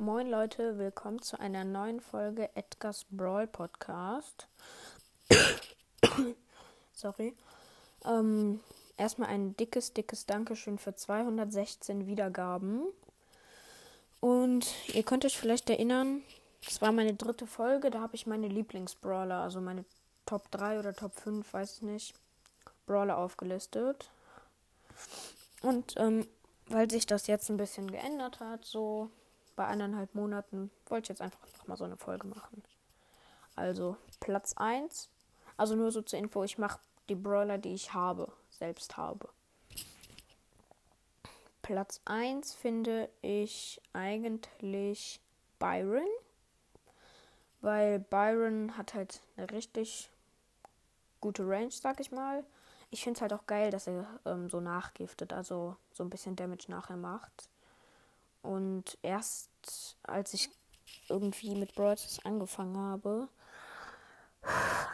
Moin Leute, willkommen zu einer neuen Folge Edgar's Brawl Podcast. Sorry. Ähm, erstmal ein dickes, dickes Dankeschön für 216 Wiedergaben. Und ihr könnt euch vielleicht erinnern, es war meine dritte Folge, da habe ich meine Lieblingsbrawler, also meine Top 3 oder Top 5, weiß ich nicht, Brawler aufgelistet. Und ähm, weil sich das jetzt ein bisschen geändert hat, so bei eineinhalb Monaten, wollte ich jetzt einfach nochmal so eine Folge machen. Also Platz 1. Also nur so zur Info, ich mache die Brawler, die ich habe, selbst habe. Platz 1 finde ich eigentlich Byron. Weil Byron hat halt eine richtig gute Range, sag ich mal. Ich finde es halt auch geil, dass er ähm, so nachgiftet, also so ein bisschen Damage nachher macht. Und erst als ich irgendwie mit Brawl angefangen habe,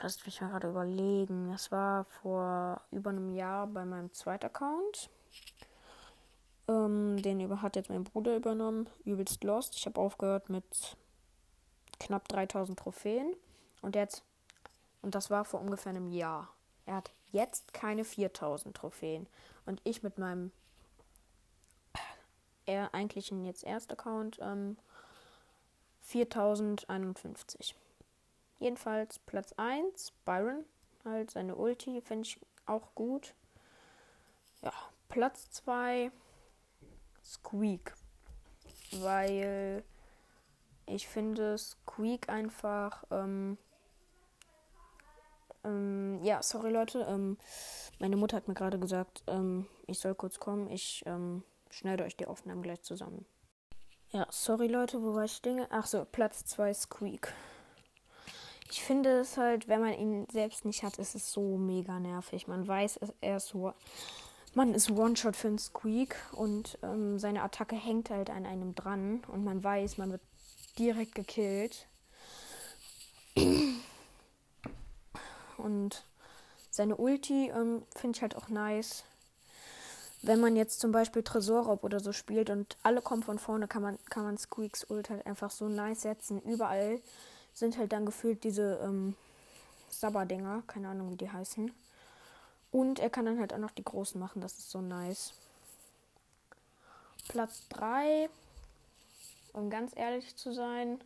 lasst mich mal gerade überlegen. Das war vor über einem Jahr bei meinem zweiten Account. Ähm, den hat jetzt mein Bruder übernommen. Übelst lost. Ich habe aufgehört mit knapp 3000 Trophäen. Und jetzt, und das war vor ungefähr einem Jahr. Er hat jetzt keine 4000 Trophäen. Und ich mit meinem er eigentlich ein jetzt erster Account ähm, 4051. Jedenfalls Platz 1, Byron. Halt seine Ulti finde ich auch gut. Ja, Platz 2, Squeak. Weil ich finde Squeak einfach. Ähm, ähm, ja, sorry Leute. Ähm, meine Mutter hat mir gerade gesagt, ähm, ich soll kurz kommen. Ich ähm, schneide euch die Aufnahmen gleich zusammen. Ja, sorry Leute, wo war ich Dinge? Ach so, Platz 2 Squeak. Ich finde es halt, wenn man ihn selbst nicht hat, ist es so mega nervig. Man weiß, er ist man ist One-Shot für einen Squeak und ähm, seine Attacke hängt halt an einem dran und man weiß, man wird direkt gekillt. Und seine Ulti ähm, finde ich halt auch nice wenn man jetzt zum Beispiel Tresorraub oder so spielt und alle kommen von vorne, kann man, kann man Squeaks Ult halt einfach so nice setzen. Überall sind halt dann gefühlt diese ähm, Sabber-Dinger, keine Ahnung wie die heißen. Und er kann dann halt auch noch die großen machen, das ist so nice. Platz 3, um ganz ehrlich zu sein,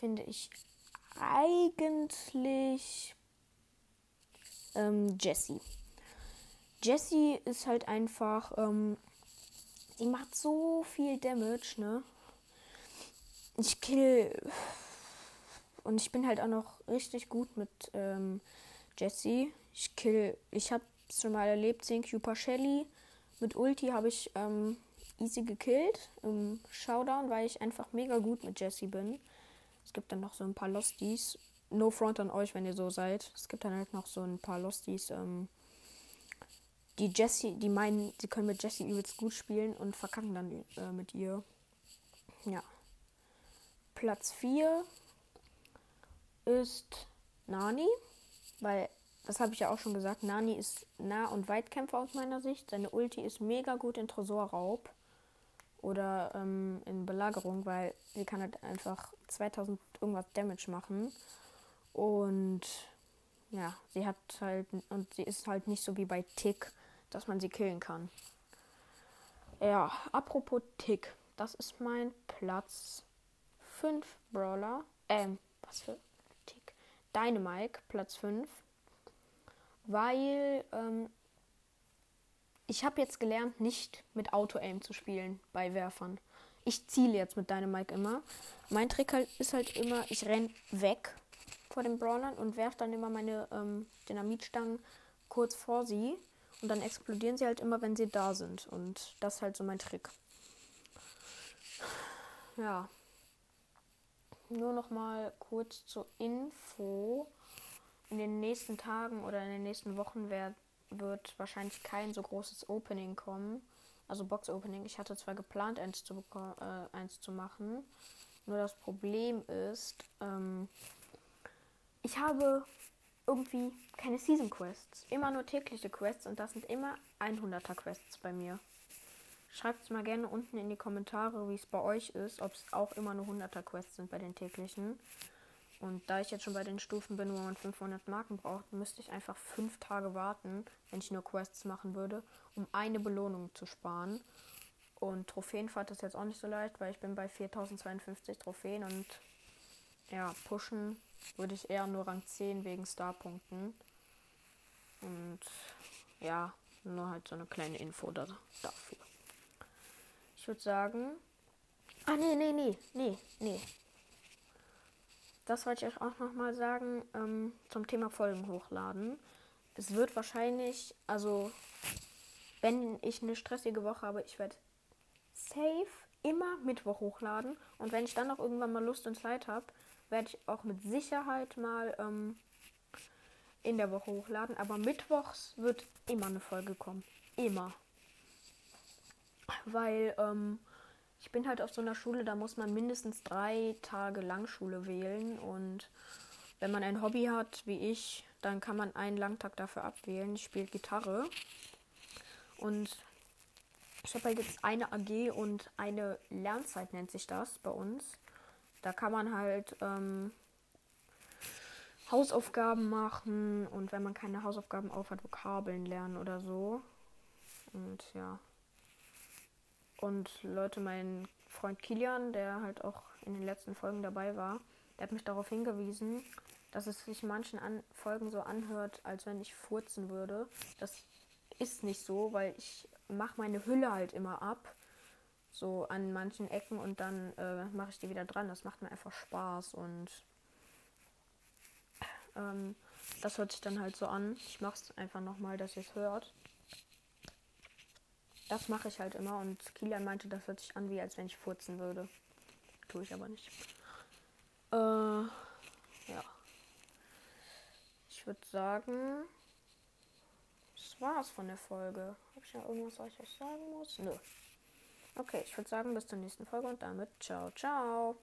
finde ich eigentlich ähm, Jessie. Jessie ist halt einfach, ähm, die macht so viel Damage, ne? Ich kill. Und ich bin halt auch noch richtig gut mit ähm, Jessie. Ich kill. Ich hab schon mal erlebt, 10 Cuper Shelly. Mit Ulti habe ich ähm, easy gekillt im Showdown, weil ich einfach mega gut mit Jessie bin. Es gibt dann noch so ein paar Losties. No front an euch, wenn ihr so seid. Es gibt dann halt noch so ein paar Losties, ähm, die Jessie, die meinen, sie können mit Jessie übelst gut spielen und verkacken dann äh, mit ihr. Ja. Platz 4 ist Nani, weil, das habe ich ja auch schon gesagt, Nani ist Nah- und Weitkämpfer aus meiner Sicht. Seine Ulti ist mega gut in Tresorraub oder ähm, in Belagerung, weil sie kann halt einfach 2000 irgendwas Damage machen. Und ja, sie hat halt, und sie ist halt nicht so wie bei Tick, dass man sie killen kann. Ja, apropos Tick. Das ist mein Platz 5 Brawler. Ähm, was für Tick? Dynamike, Platz 5. Weil, ähm, ich habe jetzt gelernt, nicht mit Auto-Aim zu spielen bei Werfern. Ich ziele jetzt mit Dynamike immer. Mein Trick halt ist halt immer, ich renn weg vor den Brawlern und werfe dann immer meine ähm, Dynamitstangen kurz vor sie und dann explodieren sie halt immer, wenn sie da sind. Und das ist halt so mein Trick. Ja. Nur noch mal kurz zur Info. In den nächsten Tagen oder in den nächsten Wochen werd, wird wahrscheinlich kein so großes Opening kommen. Also Box-Opening. Ich hatte zwar geplant, eins zu, äh, eins zu machen. Nur das Problem ist, ähm, ich habe irgendwie keine Season Quests. Immer nur tägliche Quests und das sind immer 100er Quests bei mir. Schreibt es mal gerne unten in die Kommentare, wie es bei euch ist, ob es auch immer nur 100er Quests sind bei den täglichen. Und da ich jetzt schon bei den Stufen bin, wo man 500 Marken braucht, müsste ich einfach fünf Tage warten, wenn ich nur Quests machen würde, um eine Belohnung zu sparen. Und Trophäenfahrt ist jetzt auch nicht so leicht, weil ich bin bei 4052 Trophäen und ja, pushen würde ich eher nur Rang 10 wegen Starpunkten. Und ja, nur halt so eine kleine Info da, dafür. Ich würde sagen. Ah, nee, nee, nee, nee, nee. Das wollte ich euch auch nochmal sagen ähm, zum Thema Folgen hochladen. Es wird wahrscheinlich, also wenn ich eine stressige Woche habe, ich werde safe immer Mittwoch hochladen. Und wenn ich dann noch irgendwann mal Lust und Zeit habe, werde ich auch mit Sicherheit mal ähm, in der Woche hochladen. Aber mittwochs wird immer eine Folge kommen. Immer. Weil ähm, ich bin halt auf so einer Schule, da muss man mindestens drei Tage Langschule wählen. Und wenn man ein Hobby hat, wie ich, dann kann man einen Langtag dafür abwählen. Ich spiele Gitarre. Und ich habe halt jetzt eine AG und eine Lernzeit nennt sich das bei uns. Da kann man halt ähm, Hausaufgaben machen und wenn man keine Hausaufgaben auf hat, Vokabeln lernen oder so. Und ja. Und Leute, mein Freund Kilian, der halt auch in den letzten Folgen dabei war, der hat mich darauf hingewiesen, dass es sich manchen an Folgen so anhört, als wenn ich furzen würde. Das ist nicht so, weil ich mache meine Hülle halt immer ab. So an manchen Ecken und dann äh, mache ich die wieder dran. Das macht mir einfach Spaß und ähm, das hört sich dann halt so an. Ich mache es einfach nochmal, dass ihr es hört. Das mache ich halt immer und Kilian meinte, das hört sich an, wie als wenn ich furzen würde. Tue ich aber nicht. Äh, ja. Ich würde sagen, das war's von der Folge. Habe ich noch irgendwas, was ich euch sagen muss? Nö. Okay, ich würde sagen, bis zur nächsten Folge und damit ciao, ciao.